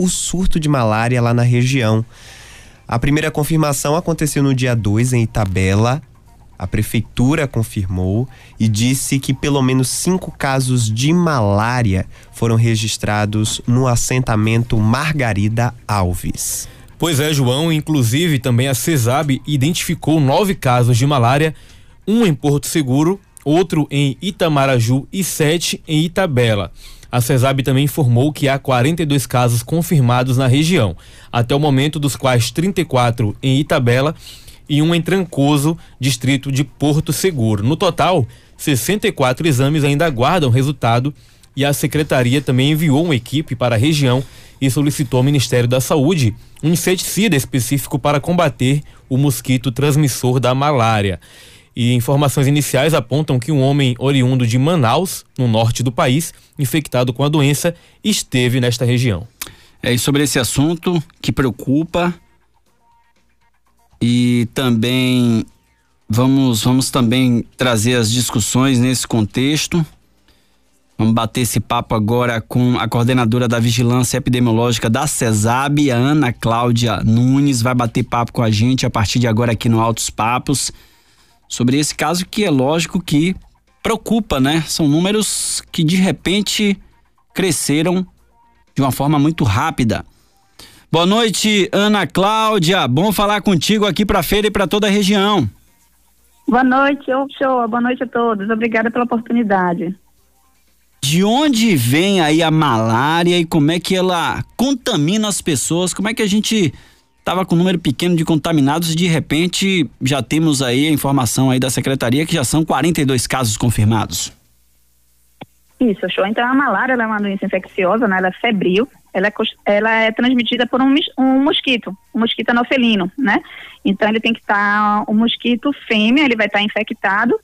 o surto de malária lá na região. A primeira confirmação aconteceu no dia 2 em Itabela. A prefeitura confirmou e disse que pelo menos cinco casos de malária foram registrados no assentamento Margarida Alves. Pois é, João. Inclusive, também a CESAB identificou nove casos de malária, um em Porto Seguro, outro em Itamaraju e sete em Itabela. A CESAB também informou que há 42 casos confirmados na região, até o momento dos quais 34 em Itabela e um em Trancoso, distrito de Porto Seguro. No total, 64 exames ainda aguardam resultado e a secretaria também enviou uma equipe para a região e solicitou ao Ministério da Saúde um inseticida específico para combater o mosquito transmissor da malária. E informações iniciais apontam que um homem oriundo de Manaus, no norte do país, infectado com a doença, esteve nesta região. É sobre esse assunto que preocupa e também vamos vamos também trazer as discussões nesse contexto. Vamos bater esse papo agora com a coordenadora da Vigilância Epidemiológica da CESAB, a Ana Cláudia Nunes, vai bater papo com a gente a partir de agora aqui no Altos Papos sobre esse caso que é lógico que preocupa, né? São números que de repente cresceram de uma forma muito rápida. Boa noite, Ana Cláudia. Bom falar contigo aqui para a feira e para toda a região. Boa noite, ô show. Boa noite a todos. Obrigada pela oportunidade. De onde vem aí a malária e como é que ela contamina as pessoas? Como é que a gente estava com um número pequeno de contaminados e de repente já temos aí a informação aí da secretaria que já são 42 casos confirmados. Isso, show. Então a malária é uma doença infecciosa, né? Ela é febril, ela é, ela é transmitida por um, um mosquito, um mosquito anofelino, né? Então ele tem que estar, tá, o mosquito fêmea, ele vai estar tá infectado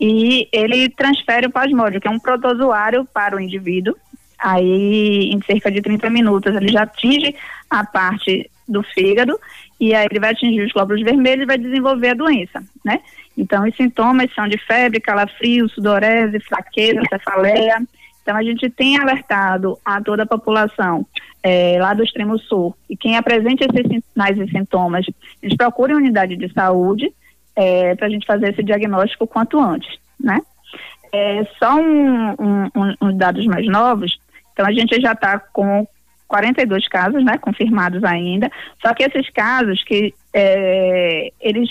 e ele transfere o plasmódio, que é um protozoário para o indivíduo. Aí, em cerca de 30 minutos, ele já atinge a parte do fígado e aí ele vai atingir os glóbulos vermelhos e vai desenvolver a doença, né? Então, os sintomas são de febre, calafrio, sudorese, fraqueza, cefaleia. Então, a gente tem alertado a toda a população é, lá do extremo sul e quem apresenta esses sinais e sintomas, eles procurem unidade de saúde é, para a gente fazer esse diagnóstico quanto antes, né? É, só um, um, um, uns dados mais novos, então a gente já está com 42 casos, né, confirmados ainda. Só que esses casos que é, eles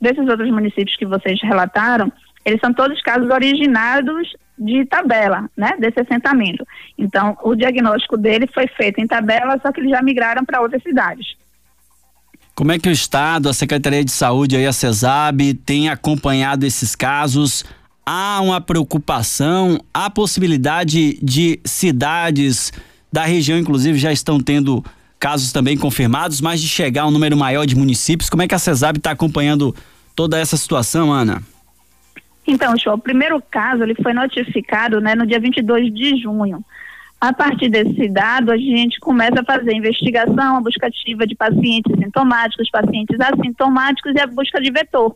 desses outros municípios que vocês relataram, eles são todos casos originados de tabela, né, desse assentamento. Então, o diagnóstico dele foi feito em tabela, só que eles já migraram para outras cidades. Como é que o Estado, a Secretaria de Saúde e a CESAB tem acompanhado esses casos? Há uma preocupação, há possibilidade de cidades da região, inclusive, já estão tendo casos também confirmados, mas de chegar um número maior de municípios. Como é que a CESAB está acompanhando toda essa situação, Ana? Então, show, o primeiro caso ele foi notificado né, no dia 22 de junho. A partir desse dado, a gente começa a fazer investigação, a busca ativa de pacientes sintomáticos, pacientes assintomáticos e a busca de vetor.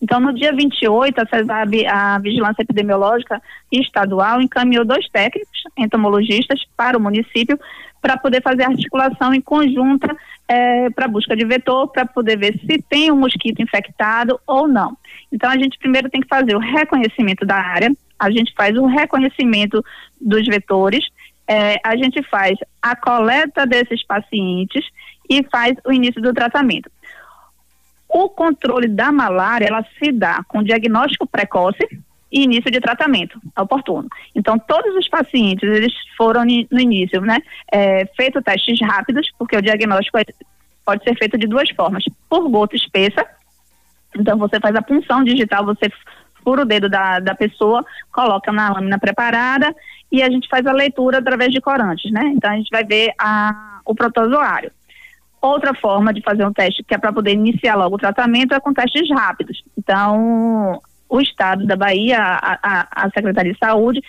Então, no dia 28, a CESAB, a Vigilância Epidemiológica Estadual, encaminhou dois técnicos, entomologistas, para o município, para poder fazer articulação em conjunta é, para busca de vetor, para poder ver se tem um mosquito infectado ou não. Então, a gente primeiro tem que fazer o reconhecimento da área, a gente faz o reconhecimento dos vetores, é, a gente faz a coleta desses pacientes e faz o início do tratamento. O controle da malária, ela se dá com diagnóstico precoce e início de tratamento oportuno. Então, todos os pacientes, eles foram no início, né, é, feito testes rápidos, porque o diagnóstico é, pode ser feito de duas formas. Por gota espessa, então você faz a punção digital, você fura o dedo da, da pessoa, coloca na lâmina preparada e a gente faz a leitura através de corantes, né? Então, a gente vai ver a, o protozoário. Outra forma de fazer um teste, que é para poder iniciar logo o tratamento, é com testes rápidos. Então, o Estado da Bahia, a, a, a Secretaria de Saúde,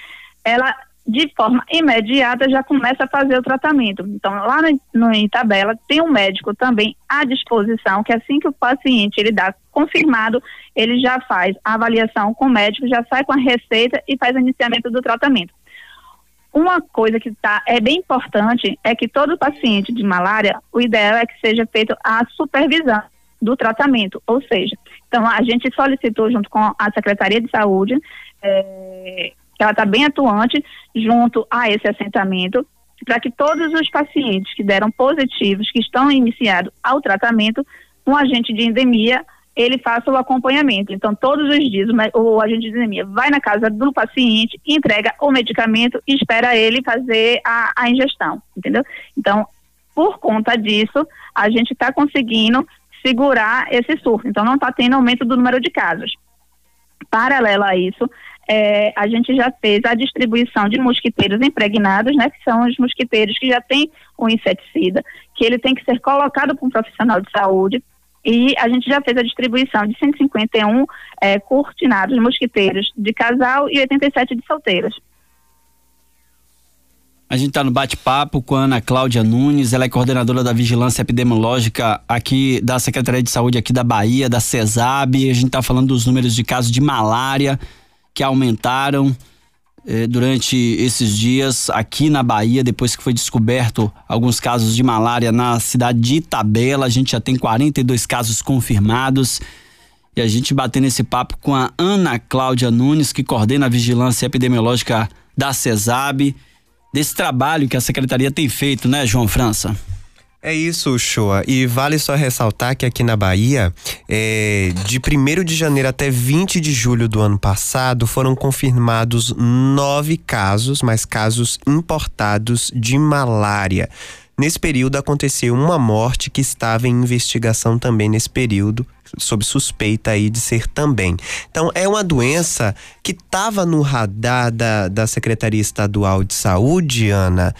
ela de forma imediata já começa a fazer o tratamento. Então, lá no, no Itabela, tem um médico também à disposição, que assim que o paciente ele dá confirmado, ele já faz a avaliação com o médico, já sai com a receita e faz o iniciamento do tratamento. Uma coisa que tá, é bem importante é que todo paciente de malária, o ideal é que seja feito a supervisão do tratamento, ou seja, então a gente solicitou junto com a Secretaria de Saúde, é, que ela está bem atuante junto a esse assentamento, para que todos os pacientes que deram positivos, que estão iniciados ao tratamento, um agente de endemia ele faça o acompanhamento. Então, todos os dias, o agente de endemia vai na casa do paciente, entrega o medicamento e espera ele fazer a, a ingestão, entendeu? Então, por conta disso, a gente está conseguindo segurar esse surto. Então, não está tendo aumento do número de casos. Paralelo a isso, é, a gente já fez a distribuição de mosquiteiros impregnados, né, que são os mosquiteiros que já têm o inseticida, que ele tem que ser colocado para um profissional de saúde e a gente já fez a distribuição de 151 é, cortinados mosquiteiros de casal e 87 de solteiras. A gente está no bate-papo com a Ana Cláudia Nunes, ela é coordenadora da Vigilância Epidemiológica aqui da Secretaria de Saúde aqui da Bahia, da CESAB. A gente está falando dos números de casos de malária que aumentaram eh, durante esses dias aqui na Bahia, depois que foi descoberto alguns casos de malária na cidade de Itabela. A gente já tem 42 casos confirmados. E a gente batendo esse papo com a Ana Cláudia Nunes, que coordena a vigilância epidemiológica da CESAB, desse trabalho que a secretaria tem feito, né, João França? É isso, Shoa. E vale só ressaltar que aqui na Bahia, é, de 1 de janeiro até 20 de julho do ano passado, foram confirmados nove casos, mas casos importados de malária. Nesse período aconteceu uma morte que estava em investigação também nesse período, sob suspeita aí de ser também. Então é uma doença que estava no radar da, da Secretaria Estadual de Saúde, Ana.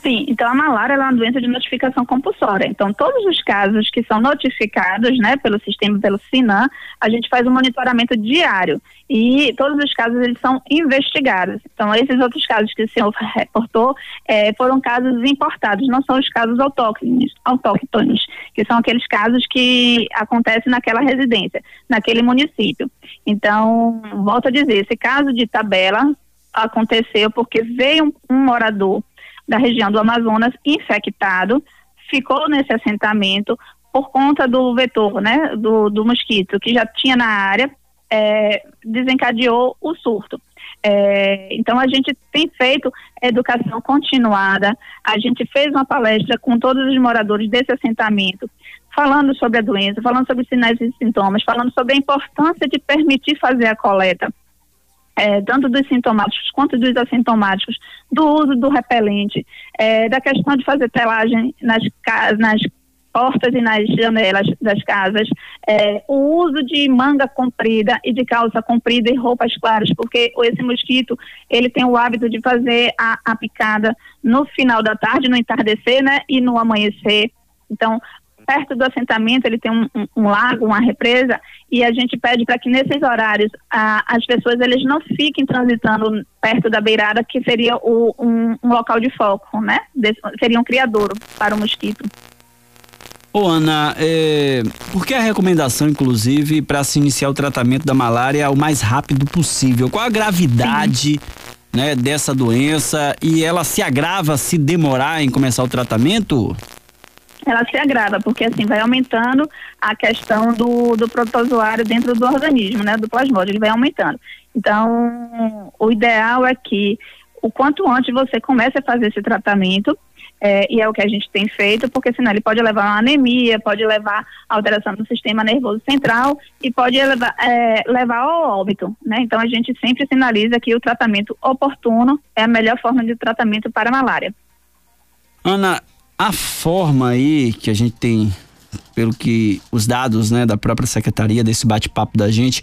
Sim, então a malária é uma doença de notificação compulsória. Então, todos os casos que são notificados, né, pelo sistema, pelo SINAM, a gente faz um monitoramento diário e todos os casos eles são investigados. Então, esses outros casos que o senhor reportou é, foram casos importados, não são os casos autóctones, autóctones, que são aqueles casos que acontecem naquela residência, naquele município. Então, volto a dizer, esse caso de tabela aconteceu porque veio um, um morador da região do Amazonas infectado, ficou nesse assentamento por conta do vetor, né, do, do mosquito que já tinha na área, é, desencadeou o surto. É, então a gente tem feito educação continuada, a gente fez uma palestra com todos os moradores desse assentamento, falando sobre a doença, falando sobre sinais e sintomas, falando sobre a importância de permitir fazer a coleta é, tanto dos sintomáticos quanto dos assintomáticos, do uso do repelente, é, da questão de fazer telagem nas, nas portas e nas janelas das casas, é, o uso de manga comprida e de calça comprida e roupas claras, porque esse mosquito ele tem o hábito de fazer a, a picada no final da tarde, no entardecer, né, e no amanhecer. Então, perto do assentamento ele tem um, um, um lago, uma represa, e a gente pede para que nesses horários a, as pessoas eles não fiquem transitando perto da beirada, que seria o, um, um, local de foco, né? Desse, seria um criadouro para o mosquito. Ô Ana, é, por que a recomendação, inclusive, para se iniciar o tratamento da malária o mais rápido possível? Qual a gravidade né, dessa doença e ela se agrava se demorar em começar o tratamento? Ela se agrava, porque assim vai aumentando a questão do, do protozoário dentro do organismo, né, do plasmódio, ele vai aumentando. Então, o ideal é que o quanto antes você comece a fazer esse tratamento, é, e é o que a gente tem feito, porque senão ele pode levar a anemia, pode levar a alteração do sistema nervoso central e pode levar, é, levar ao óbito, né? Então a gente sempre sinaliza que o tratamento oportuno é a melhor forma de tratamento para a malária. Ana, a forma aí que a gente tem, pelo que os dados né, da própria secretaria, desse bate-papo da gente,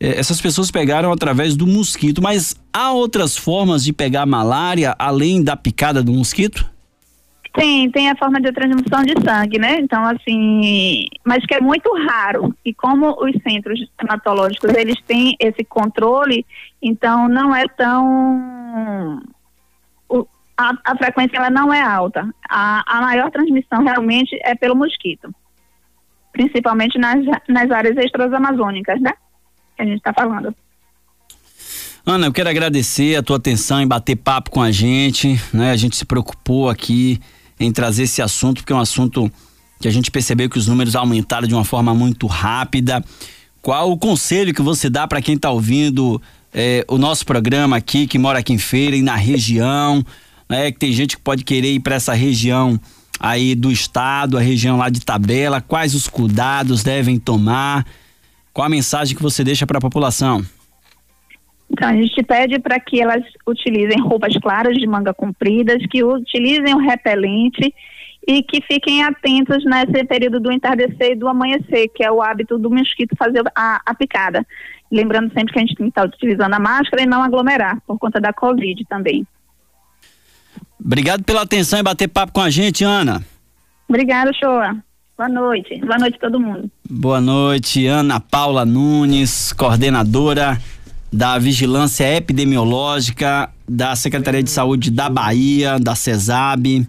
é, essas pessoas pegaram através do mosquito, mas há outras formas de pegar malária além da picada do mosquito? Tem, tem a forma de transmissão de sangue, né? Então, assim, mas que é muito raro. E como os centros hematológicos, eles têm esse controle, então não é tão a, a frequência ela não é alta. A, a maior transmissão realmente é pelo mosquito, principalmente nas, nas áreas extras amazônicas, né? Que a gente está falando. Ana, eu quero agradecer a tua atenção em bater papo com a gente, né? A gente se preocupou aqui em trazer esse assunto, porque é um assunto que a gente percebeu que os números aumentaram de uma forma muito rápida. Qual o conselho que você dá para quem está ouvindo é, o nosso programa aqui, que mora aqui em Feira e na região, né? Que tem gente que pode querer ir para essa região aí do estado, a região lá de Tabela, quais os cuidados devem tomar? Qual a mensagem que você deixa para a população? Então, a gente pede para que elas utilizem roupas claras de manga compridas, que utilizem o repelente e que fiquem atentos nesse período do entardecer e do amanhecer, que é o hábito do mosquito fazer a, a picada. Lembrando sempre que a gente tem que estar utilizando a máscara e não aglomerar, por conta da Covid também. Obrigado pela atenção e bater papo com a gente, Ana. Obrigada, Shoa. Boa noite. Boa noite a todo mundo. Boa noite, Ana Paula Nunes, coordenadora da Vigilância Epidemiológica da Secretaria de Saúde da Bahia, da CESAB.